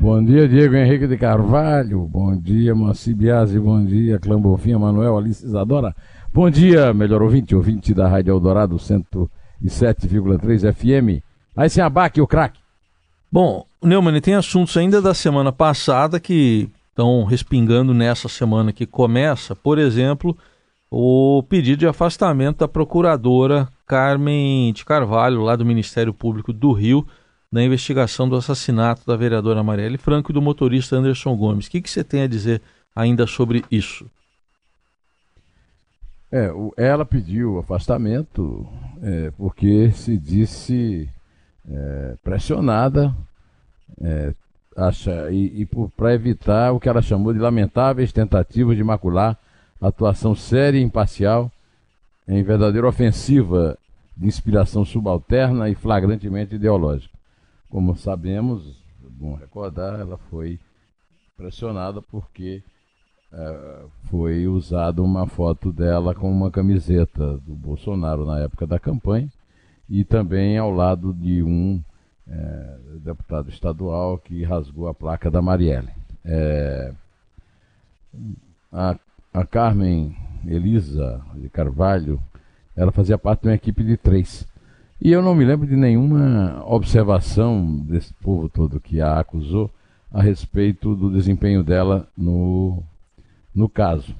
Bom dia, Diego Henrique de Carvalho. Bom dia, Moacir Biasi. Bom dia, Clã Bofinha, Manuel, Alice Isadora. Bom dia, melhor ouvinte, ouvinte da Rádio Eldorado 107,3 FM. Aí sem abaque, o craque. Bom, Neumann, tem assuntos ainda da semana passada que estão respingando nessa semana que começa. Por exemplo, o pedido de afastamento da procuradora Carmen de Carvalho, lá do Ministério Público do Rio, na investigação do assassinato da vereadora Marielle Franco e do motorista Anderson Gomes. O que, que você tem a dizer ainda sobre isso? É, ela pediu afastamento é, porque se disse é, pressionada é, acha, e, e para evitar o que ela chamou de lamentáveis tentativas de macular atuação séria e imparcial em verdadeira ofensiva de inspiração subalterna e flagrantemente ideológica. Como sabemos, bom recordar, ela foi pressionada porque uh, foi usada uma foto dela com uma camiseta do Bolsonaro na época da campanha e também ao lado de um uh, deputado estadual que rasgou a placa da Marielle. Uh, a, a Carmen Elisa de Carvalho, ela fazia parte de uma equipe de três. E eu não me lembro de nenhuma observação desse povo todo que a acusou a respeito do desempenho dela no, no caso.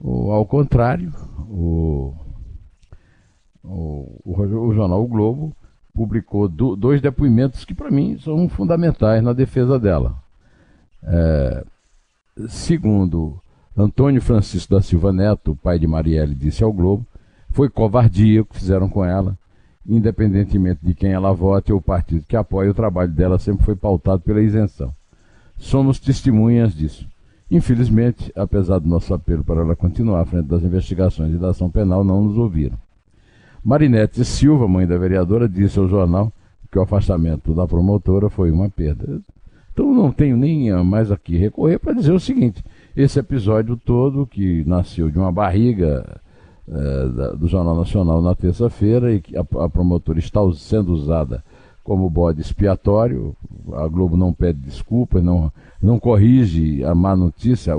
O, ao contrário, o, o, o, jornal o Globo publicou do, dois depoimentos que, para mim, são fundamentais na defesa dela. É, segundo Antônio Francisco da Silva Neto, pai de Marielle, disse ao Globo, foi covardia o que fizeram com ela independentemente de quem ela vote ou o partido que apoia, o trabalho dela sempre foi pautado pela isenção. Somos testemunhas disso. Infelizmente, apesar do nosso apelo para ela continuar à frente das investigações e da ação penal, não nos ouviram. Marinete Silva, mãe da vereadora, disse ao jornal que o afastamento da promotora foi uma perda. Então não tenho nem mais aqui recorrer para dizer o seguinte: esse episódio todo, que nasceu de uma barriga é, do Jornal Nacional na terça-feira e que a, a, promotora está sendo usada como bode expiatório. A Globo não pede desculpas, não, não corrige a má notícia,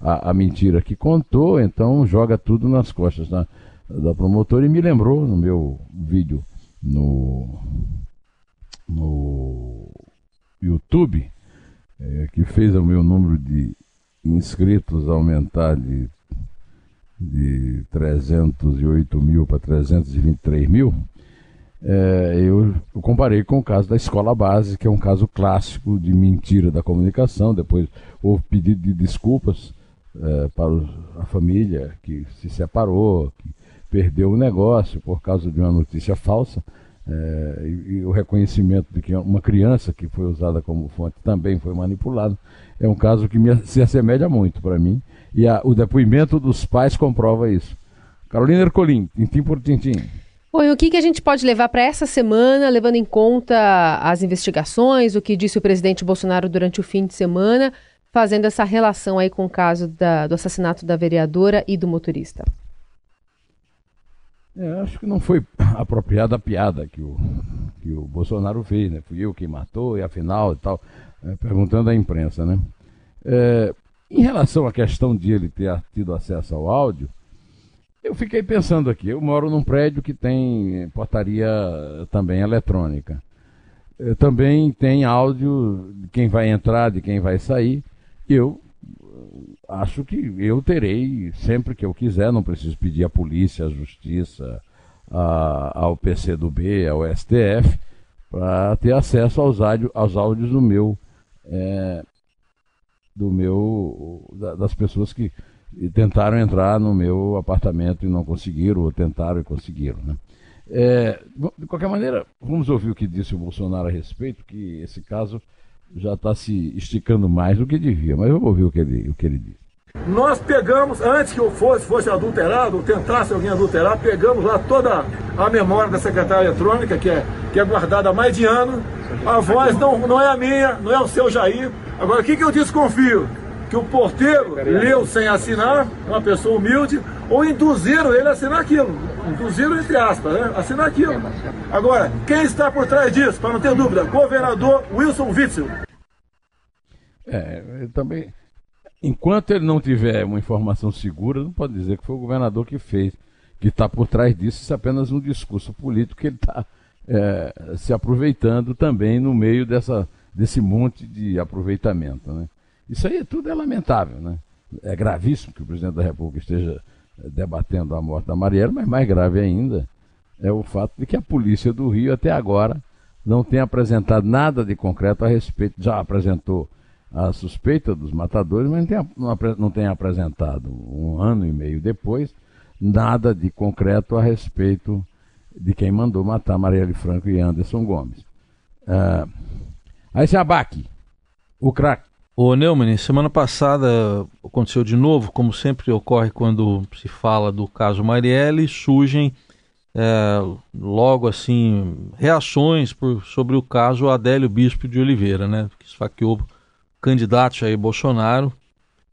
a, a mentira que contou, então joga tudo nas costas da, da promotora e me lembrou no meu vídeo no, no YouTube, é, que fez o meu número de inscritos aumentar de de 308 mil para 323 mil, é, eu, eu, comparei com o caso da escola base, que é um caso clássico de mentira da comunicação. Depois houve pedido de desculpas é, para a família que se separou, que perdeu o negócio por causa de uma notícia falsa. É, e, e, o reconhecimento de que uma criança que foi usada como fonte também foi manipulada. É um caso que me, se assemelha muito para mim e a, o depoimento dos pais comprova isso. Carolina Ercolim, tintim por tintim. Oi, o que, que a gente pode levar para essa semana, levando em conta as investigações, o que disse o presidente Bolsonaro durante o fim de semana, fazendo essa relação aí com o caso da, do assassinato da vereadora e do motorista? É, acho que não foi apropriada a piada que o, que o Bolsonaro fez, né? Fui eu quem matou e afinal e tal, é, perguntando à imprensa, né? É, em relação à questão de ele ter tido acesso ao áudio, eu fiquei pensando aqui. Eu moro num prédio que tem portaria também eletrônica. Eu também tem áudio de quem vai entrar, de quem vai sair. Eu acho que eu terei sempre que eu quiser, não preciso pedir à polícia, à justiça, a, ao PCdoB, ao STF, para ter acesso aos, áudio, aos áudios do meu é, do meu das pessoas que tentaram entrar no meu apartamento e não conseguiram, ou tentaram e conseguiram. Né? É, de qualquer maneira, vamos ouvir o que disse o Bolsonaro a respeito, que esse caso já está se esticando mais do que devia, mas vou ouvir o que ele, o que ele diz. Nós pegamos, antes que eu fosse, fosse adulterado, ou tentasse alguém adulterar, pegamos lá toda a memória da secretária eletrônica, que é, que é guardada há mais de ano. A voz não, não é a minha, não é o seu Jair. Agora, o que, que eu desconfio? Que o porteiro leu sem assinar, uma pessoa humilde, ou induziram ele a assinar aquilo. Induziram, entre aspas, né? Assinar aquilo. Agora, quem está por trás disso, para não ter dúvida? Governador Wilson Witzel. É, também enquanto ele não tiver uma informação segura, não pode dizer que foi o governador que fez, que está por trás disso. Isso é apenas um discurso político que ele está é, se aproveitando também no meio dessa, desse monte de aproveitamento. Né? Isso aí tudo é lamentável. Né? É gravíssimo que o presidente da República esteja é, debatendo a morte da Marielle, mas mais grave ainda é o fato de que a polícia do Rio até agora não tem apresentado nada de concreto a respeito, já apresentou a suspeita dos matadores, mas não tem, não, não tem apresentado, um ano e meio depois, nada de concreto a respeito de quem mandou matar Marielle Franco e Anderson Gomes. Uh, aí se abaque, o craque. Ô Neumann, semana passada aconteceu de novo, como sempre ocorre quando se fala do caso Marielle, surgem é, logo assim reações por, sobre o caso Adélio Bispo de Oliveira, né, que esfaqueou candidato Jair Bolsonaro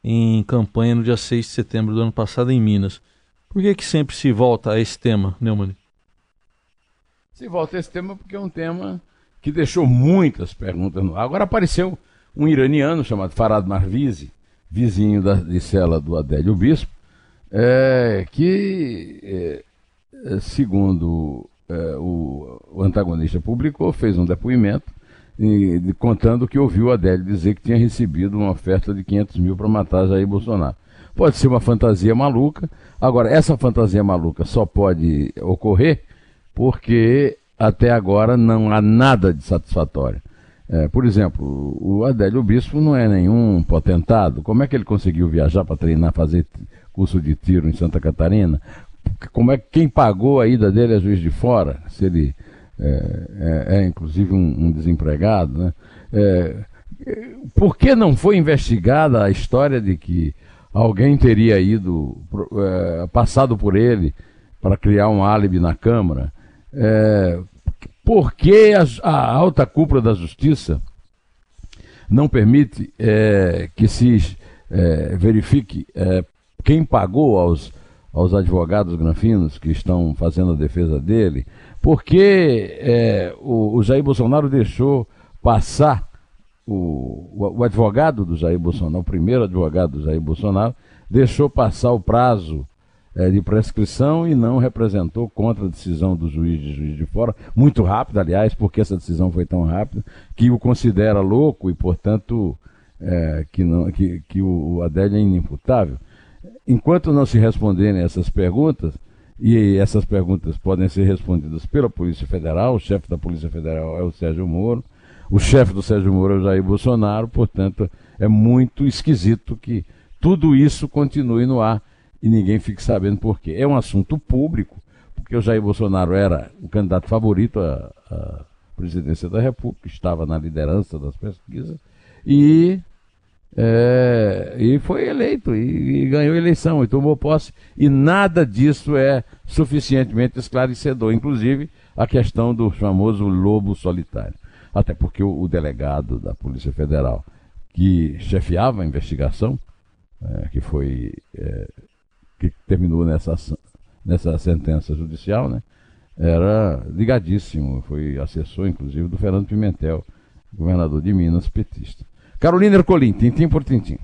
em campanha no dia 6 de setembro do ano passado em Minas. Por que, que sempre se volta a esse tema, Neumann? Se volta a esse tema porque é um tema que deixou muitas perguntas no ar. Agora apareceu um iraniano chamado Farad Marvizi, vizinho da, de cela do Adélio Bispo, é, que, é, é segundo é, o, o antagonista publicou, fez um depoimento e, de, contando que ouviu Adélio dizer que tinha recebido uma oferta de 500 mil para matar Jair Bolsonaro. Pode ser uma fantasia maluca. Agora, essa fantasia maluca só pode ocorrer porque até agora não há nada de satisfatório. É, por exemplo, o Adélio Bispo não é nenhum potentado. Como é que ele conseguiu viajar para treinar, fazer curso de tiro em Santa Catarina? Como é que quem pagou a ida dele é juiz de fora? Se ele é, é, é inclusive um, um, desempregado, né? É, por que não foi investigada a história de que alguém teria ido, é, passado por ele para criar um álibi na Câmara? É, por que a, a, alta cúpula da Justiça não permite é, que se é, verifique quem pagou aos, aos advogados granfinos que estão fazendo a defesa dele? porque é, o, o, Jair Bolsonaro deixou passar o, o, o, advogado do Jair Bolsonaro, o primeiro advogado do Jair Bolsonaro, deixou passar o prazo é, de prescrição e não representou contra a decisão do juiz de juiz de fora, muito rápido, aliás, porque essa decisão foi tão rápida, que o considera louco e, portanto, é, que, não, que, que o Adélio é inimputável. Enquanto não se responderem essas perguntas, e essas perguntas podem ser respondidas pela Polícia Federal. O chefe da Polícia Federal é o Sérgio Moro. O chefe do Sérgio Moro é o Jair Bolsonaro. Portanto, é muito esquisito que tudo isso continue no ar e ninguém fique sabendo por quê. É um assunto público, porque o Jair Bolsonaro era o candidato favorito à, à presidência da República, estava na liderança das pesquisas e é, e foi eleito e, e, ganhou eleição e tomou posse. E nada disso é suficientemente esclarecedor, inclusive a questão do famoso lobo solitário. Até porque o, o delegado da Polícia Federal que chefiava a investigação, é, que foi é, que terminou nessa, nessa sentença judicial, né, era ligadíssimo, foi assessor inclusive do Fernando Pimentel, governador de Minas, petista. Carolina Ercolim, tintim por tintim.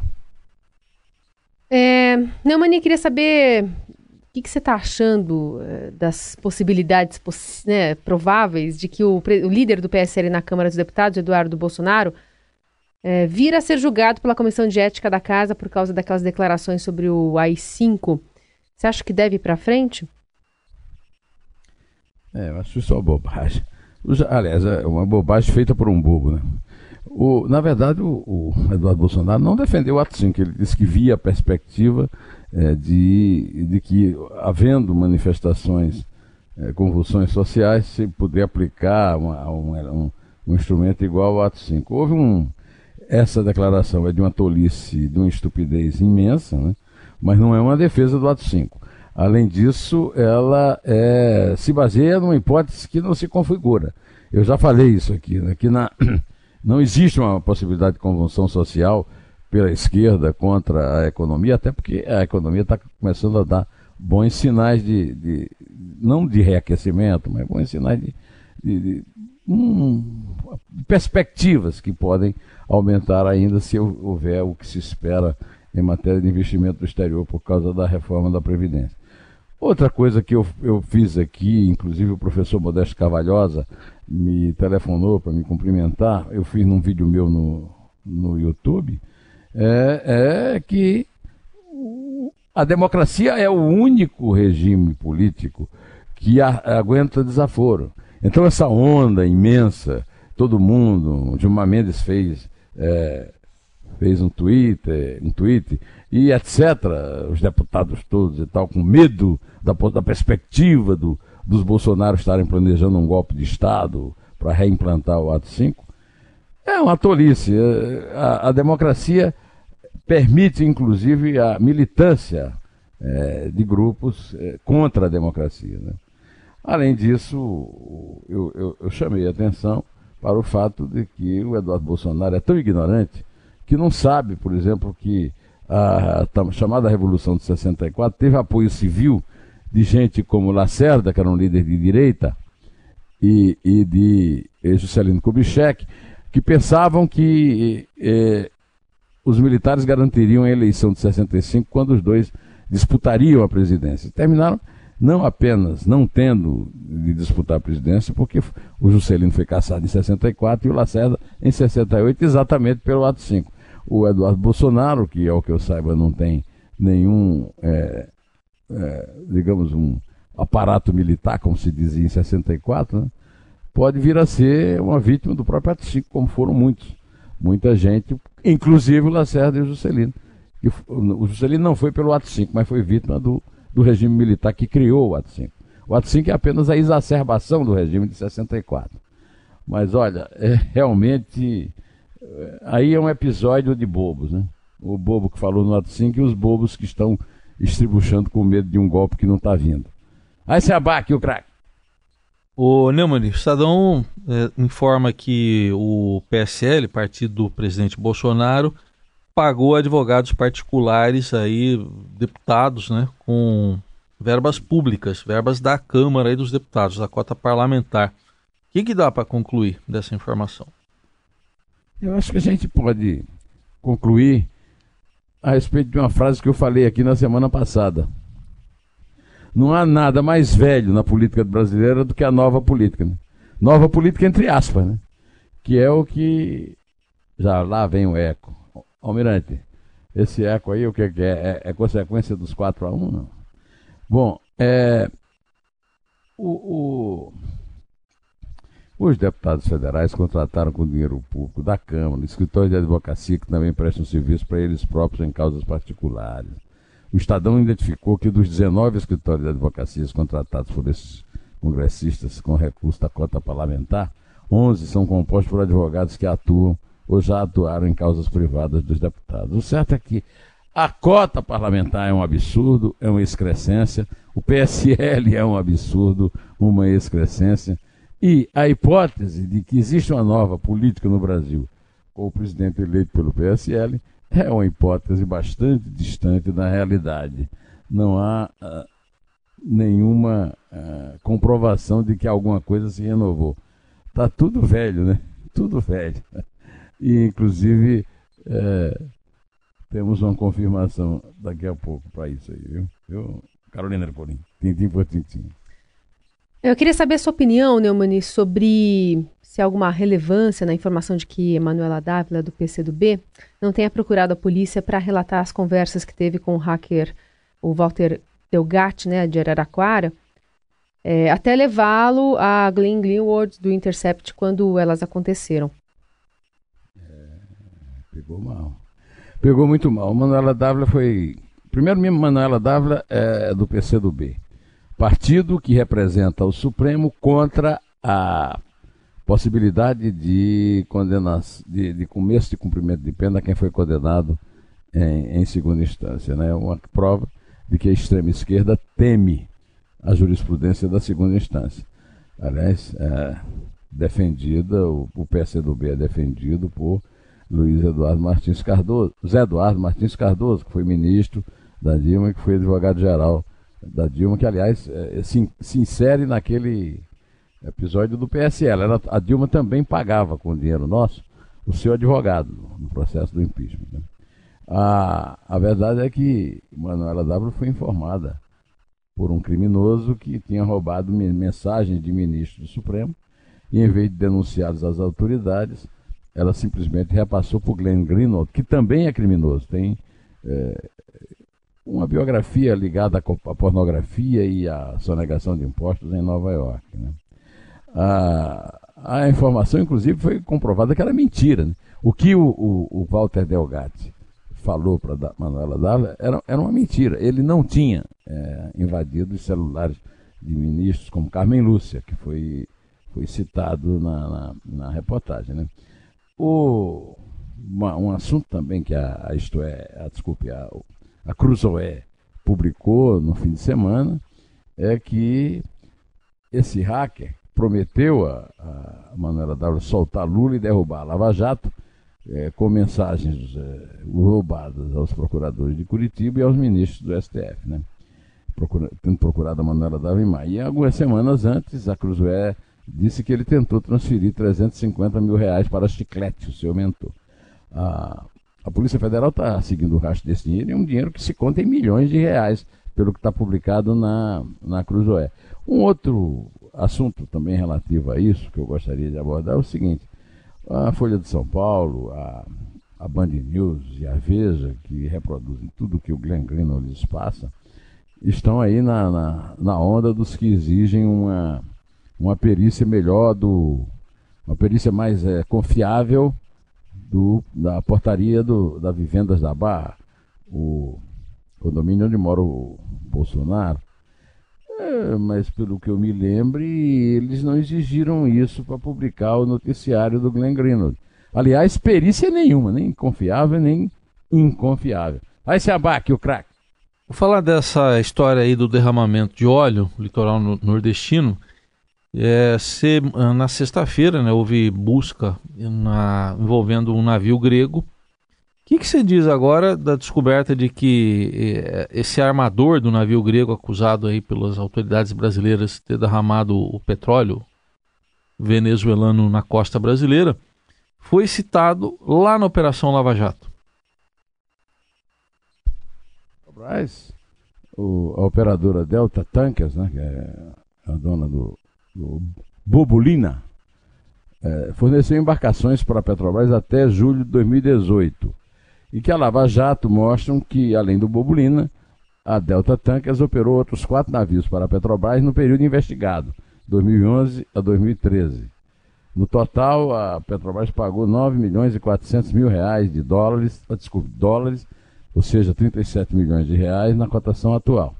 É, Neumani, queria saber o que, que você está achando é, das possibilidades poss né, prováveis de que o, o, líder do PSL na Câmara dos Deputados, Eduardo Bolsonaro, é, vir a ser julgado pela Comissão de Ética da Casa por causa daquelas declarações sobre o AI-5. Você acha que deve ir para frente? É, eu acho isso uma bobagem. Aliás, é uma bobagem feita por um bobo, né? O, na verdade, o, o, Eduardo Bolsonaro não defendeu o ato 5, ele disse que via a perspectiva é, de, de que, havendo manifestações, é, convulsões sociais, se puder aplicar uma, um, um, instrumento igual ao ato 5. Houve um, essa declaração é de uma tolice, de uma estupidez imensa, né? Mas não é uma defesa do ato 5. Além disso, ela é, se baseia numa hipótese que não se configura. Eu já falei isso aqui, né? que na, não existe uma possibilidade de convulsão social pela esquerda contra a economia, até porque a economia está começando a dar bons sinais de, de, não de reaquecimento, mas bons sinais de, de, de hum, perspectivas que podem aumentar ainda se houver o que se espera em matéria de investimento do exterior por causa da reforma da Previdência. Outra coisa que eu, eu fiz aqui, inclusive o professor Modesto Cavalhosa me telefonou para me cumprimentar, eu fiz num vídeo meu no, no YouTube, é, é que a democracia é o único regime político que a, aguenta desaforo. Então essa onda imensa, todo mundo, Dilma Mendes fez, é, fez um Twitter, um tweet, e etc., os deputados todos e tal, com medo da, da perspectiva do, dos Bolsonaro estarem planejando um golpe de Estado para reimplantar o ato 5, é uma tolice. É, a, a democracia permite, inclusive, a militância é, de grupos é, contra a democracia. Né? Além disso, eu, eu, eu, chamei a atenção para o fato de que o Eduardo Bolsonaro é tão ignorante que não sabe, por exemplo, que a, chamada Revolução de 64 teve apoio civil de gente como Lacerda, que era um líder de direita, e, e de Juscelino Kubitschek, que pensavam que eh, os militares garantiriam a eleição de 65 quando os dois disputariam a presidência. Terminaram não apenas não tendo de disputar a presidência, porque o Juscelino foi caçado em 64 e o Lacerda em 68, exatamente pelo ato 5. O Eduardo Bolsonaro, que é o que eu saiba, não tem nenhum, é, é, digamos, um aparato militar, como se dizia em 64, né? pode vir a ser uma vítima do próprio ato 5, como foram muitos. Muita gente, inclusive o Lacerda e o Juscelino. O Juscelino não foi pelo ato 5, mas foi vítima do, do regime militar que criou o ato 5. O ato 5 é apenas a exacerbação do regime de 64. Mas olha, é realmente. Aí é um episódio de bobos, né? O bobo que falou no ato 5 e os bobos que estão estribuchando com medo de um golpe que não está vindo. Aí se abaque o craque. O Neumann, o Estadão é, informa que o PSL, partido do presidente Bolsonaro, pagou advogados particulares aí, deputados, né, com verbas públicas, verbas da Câmara aí dos deputados, da cota parlamentar. O que, que dá para concluir dessa informação? Eu acho que a gente pode concluir a respeito de uma frase que eu falei aqui na semana passada. Não há nada mais velho na política brasileira do que a nova política. Né? Nova política entre aspas, né? Que é o que. Já lá vem o eco. Almirante, esse eco aí, o que é? É, é consequência dos 4 a 1 não? Bom, é. O, o, os deputados federais contrataram com dinheiro público da Câmara, escritórios de advocacia que também prestam serviço para eles próprios em causas particulares o Estadão identificou que dos 19 escritórios de advocacias contratados por esses congressistas com recurso da cota parlamentar, 11 são compostos por advogados que atuam ou já atuaram em causas privadas dos deputados. O certo é que a cota parlamentar é um absurdo, é uma excrescência, o PSL é um absurdo, uma excrescência, e a hipótese de que existe uma nova política no Brasil com o presidente eleito pelo PSL é uma hipótese bastante distante da realidade. Não há uh, nenhuma uh, comprovação de que alguma coisa se renovou. Está tudo velho, né? Tudo velho. E, inclusive, é, temos uma confirmação daqui a pouco para isso aí, viu? viu? Carolina Ercolim, tintim por tintim. Eu queria saber a sua opinião, Neumani, sobre se há alguma relevância na informação de que Emanuela Dávila, do PCdoB, não tenha procurado a polícia para relatar as conversas que teve com o hacker, o Walter Delgatti, né, de Araraquara, é, até levá-lo a Glenn Greenwald do Intercept quando elas aconteceram. É, pegou mal. Pegou muito mal. Manuela Dávila foi. Primeiro, Manuela Dávila é do PCdoB, partido que representa o Supremo contra a possibilidade de, condena de, de começo de cumprimento de pena quem foi condenado em, em segunda instância. Né? Uma prova de que a extrema esquerda teme a jurisprudência da segunda instância. Aliás, é, defendida, o, o PSDB é defendido por Luiz Eduardo Martins Cardoso, Zé Eduardo Martins Cardoso, que foi ministro da Dilma e que foi advogado-geral da Dilma, que aliás é, se, se, insere naquele episódio do PSL. Ela, a Dilma também pagava com dinheiro nosso o seu advogado no processo do impeachment. Né? A, a verdade é que Manuela W foi informada por um criminoso que tinha roubado mensagens de ministro do Supremo e, em vez de denunciá-los às autoridades, ela simplesmente repassou para o Glenn Greenwald, que também é criminoso, tem é, uma biografia ligada à pornografia e à sonegação de impostos em Nova York. Né? A, a informação, inclusive, foi comprovada que era mentira. Né? O que o, o, o Walter Delgatti falou para Manuela Dalla era, era uma mentira. Ele não tinha é, invadido os celulares de ministros como Carmen Lúcia, que foi, foi citado na, na, na reportagem. Né? O, uma, um assunto também que a, a isto é, a, desculpe, a, a Cruzoé publicou no fim de semana é que esse hacker prometeu a, a Manuela Dávila soltar Lula e derrubar a Lava Jato é, com mensagens é, roubadas aos procuradores de Curitiba e aos ministros do STF, né? Procura, tendo procurado a Manuela Davimar. E algumas semanas antes, a Cruzoé disse que ele tentou transferir 350 mil reais para Chiclete, o seu mentor. A, a Polícia Federal está seguindo o rastro desse dinheiro, e é um dinheiro que se conta em milhões de reais, pelo que está publicado na, na Cruzoé. Um outro assunto também relativo a isso, que eu gostaria de abordar, é o seguinte: a Folha de São Paulo, a, a Band News e a Veja, que reproduzem tudo que o Glenn Greenwald lhes passa, estão aí na, na, na, onda dos que exigem uma, uma perícia melhor, do, uma perícia mais é, confiável do, da portaria do, da Vivendas da Barra, o condomínio onde mora o Bolsonaro. É, mas pelo que eu me lembre, eles não exigiram isso para publicar o noticiário do Glenn Greenwald. Aliás, perícia nenhuma, nem confiável, nem inconfiável. Vai se abaque o craque. Vou falar dessa história aí do derramamento de óleo litoral nordestino. É, se, na sexta-feira né, houve busca na, envolvendo um navio grego que, que você diz agora da descoberta de que eh, esse armador do navio grego acusado aí pelas autoridades brasileiras de ter derramado o petróleo venezuelano na costa brasileira foi citado lá na Operação Lava Jato? O, a operadora Delta Tankers, né, que é a dona do, do Bobulina, é, forneceu embarcações para a Petrobras até julho de 2018 e que a Lava Jato mostram que, além do Bobulina, a Delta Tankers operou outros quatro navios para a Petrobras no período investigado, 2011 a 2013. No total, a Petrobras pagou 9 milhões e 400 mil reais de dólares, ah, desculpe, dólares, ou seja, 37 milhões de reais na cotação atual,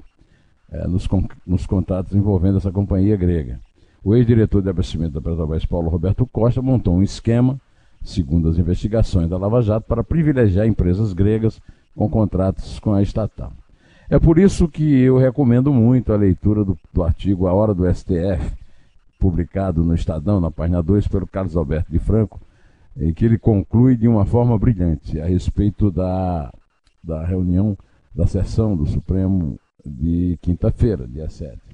é, nos, nos contratos envolvendo essa companhia grega. O ex-diretor de abastecimento da Petrobras, Paulo Roberto Costa, montou um esquema segundo as investigações da Lava Jato, para privilegiar empresas gregas com contratos com a estatal. É por isso que eu recomendo muito a leitura do, do artigo A Hora do STF, publicado no Estadão, na página 2, pelo Carlos Alberto de Franco, em que ele conclui de uma forma brilhante a respeito da, da reunião da sessão do Supremo de quinta-feira, dia 7.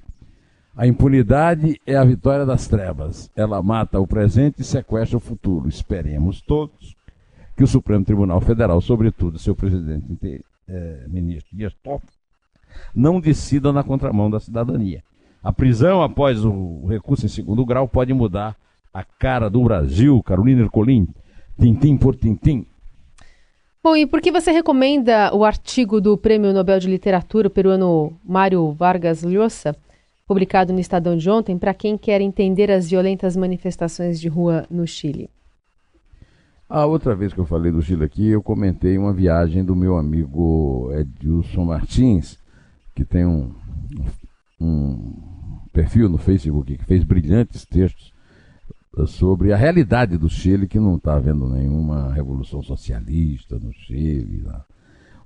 A impunidade é a vitória das trevas. Ela mata o presente e sequestra o futuro. Esperemos todos que o Supremo Tribunal Federal, sobretudo seu presidente é, ministro Dias Toffoli, não decida na contramão da cidadania. A prisão após o recurso em segundo grau pode mudar a cara do Brasil, Carolina Ercolim, tintim por tintim. Bom, e por que você recomenda o artigo do Prêmio Nobel de Literatura peruano Mário Vargas Llosa? Publicado no Estadão de ontem, para quem quer entender as violentas manifestações de rua no Chile. A outra vez que eu falei do Chile aqui, eu comentei uma viagem do meu amigo Edilson Martins, que tem um, um perfil no Facebook, que fez brilhantes textos sobre a realidade do Chile, que não está havendo nenhuma revolução socialista no Chile. Lá.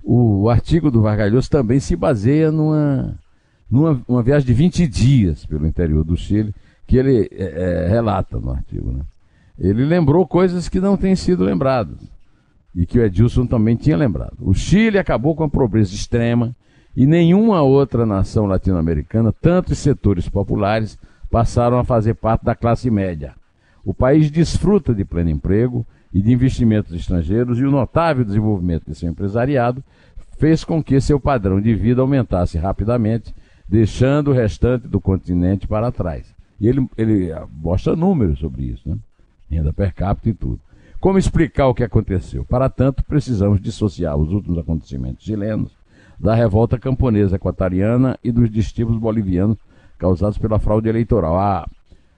O, artigo do Vargalhoso também se baseia numa, numa uma viagem de 20 dias pelo interior do Chile, que ele é, é, relata no artigo. Né? Ele lembrou coisas que não têm sido lembradas e que o Edilson também tinha lembrado. O Chile acabou com a pobreza extrema e nenhuma outra nação latino-americana, tantos setores populares, passaram a fazer parte da classe média. O país desfruta de pleno emprego e de investimentos estrangeiros e o notável desenvolvimento de seu empresariado fez com que seu padrão de vida aumentasse rapidamente, deixando o restante do continente para trás. E ele, ele mostra números sobre isso, né? renda per capita e tudo. Como explicar o que aconteceu? Para tanto, precisamos dissociar os últimos acontecimentos chilenos da revolta camponesa equatoriana e dos distíbulos bolivianos causados pela fraude eleitoral. A,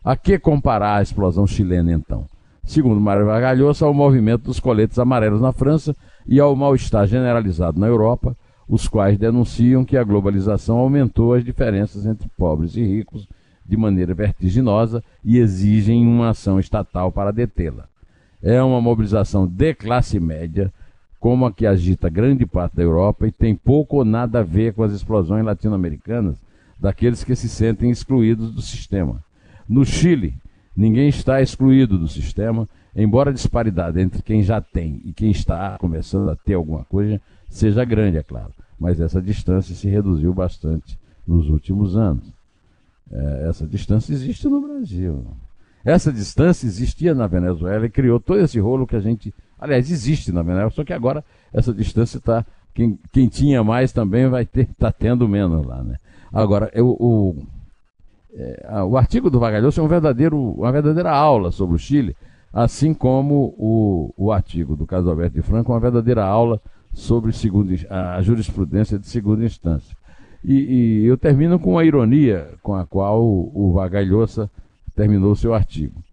a que comparar a explosão chilena, então? Segundo Mário Vargalhosa, ao movimento dos coletes amarelos na França e ao mal-estar generalizado na Europa, os quais denunciam que a globalização aumentou as diferenças entre pobres e ricos de maneira vertiginosa e exigem uma ação estatal para detê-la é uma mobilização de classe média, como a que agita grande parte da Europa e tem pouco ou nada a ver com as explosões latino-americanas daqueles que se sentem excluídos do sistema. No Chile, ninguém está excluído do sistema, embora a disparidade entre quem já tem e quem está começando a ter alguma coisa seja grande, é claro. Mas essa distância se reduziu bastante nos últimos anos. É, essa distância existe no Brasil. Essa distância existia na Venezuela e criou todo esse rolo que a gente. Aliás, existe na Venezuela, só que agora essa distância está. Quem, quem tinha mais também vai ter, está tendo menos lá, né? Agora, eu, o, é, o artigo do Vagalhoso é um verdadeiro, uma verdadeira aula sobre o Chile, assim como o, o artigo do caso Alberto de Franco é uma verdadeira aula sobre a jurisprudência de segunda instância. E, e, eu termino com a ironia com a qual o, o Vagalhosa terminou seu artigo.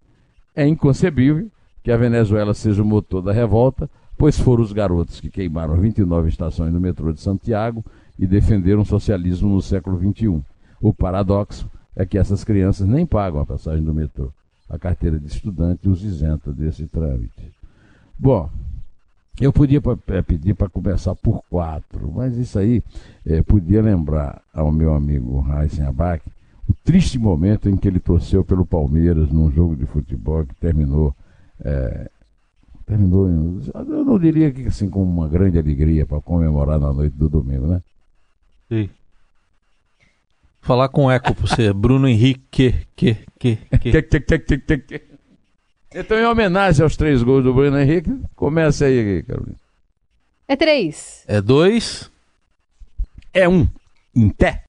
É inconcebível que a Venezuela seja o motor da revolta, pois foram os garotos que queimaram 29 estações do metrô de Santiago e defenderam o socialismo no século XXI. O paradoxo é que essas crianças nem pagam a passagem do metrô. A carteira de estudante os isenta desse trâmite. Bom, eu podia é, pedir para começar por quatro, mas isso aí é, podia lembrar ao meu amigo Raíssen Abac o triste momento em que ele torceu pelo Palmeiras num jogo de futebol que terminou. É, terminou, eu não diria que assim com uma grande alegria para comemorar na noite do domingo, né? Sim. Falar com eco para você, Bruno Henrique, que, que, que. Então, em homenagem aos três gols do Bruno Henrique, começa aí, Carolina. É três. É dois. É um. Em pé.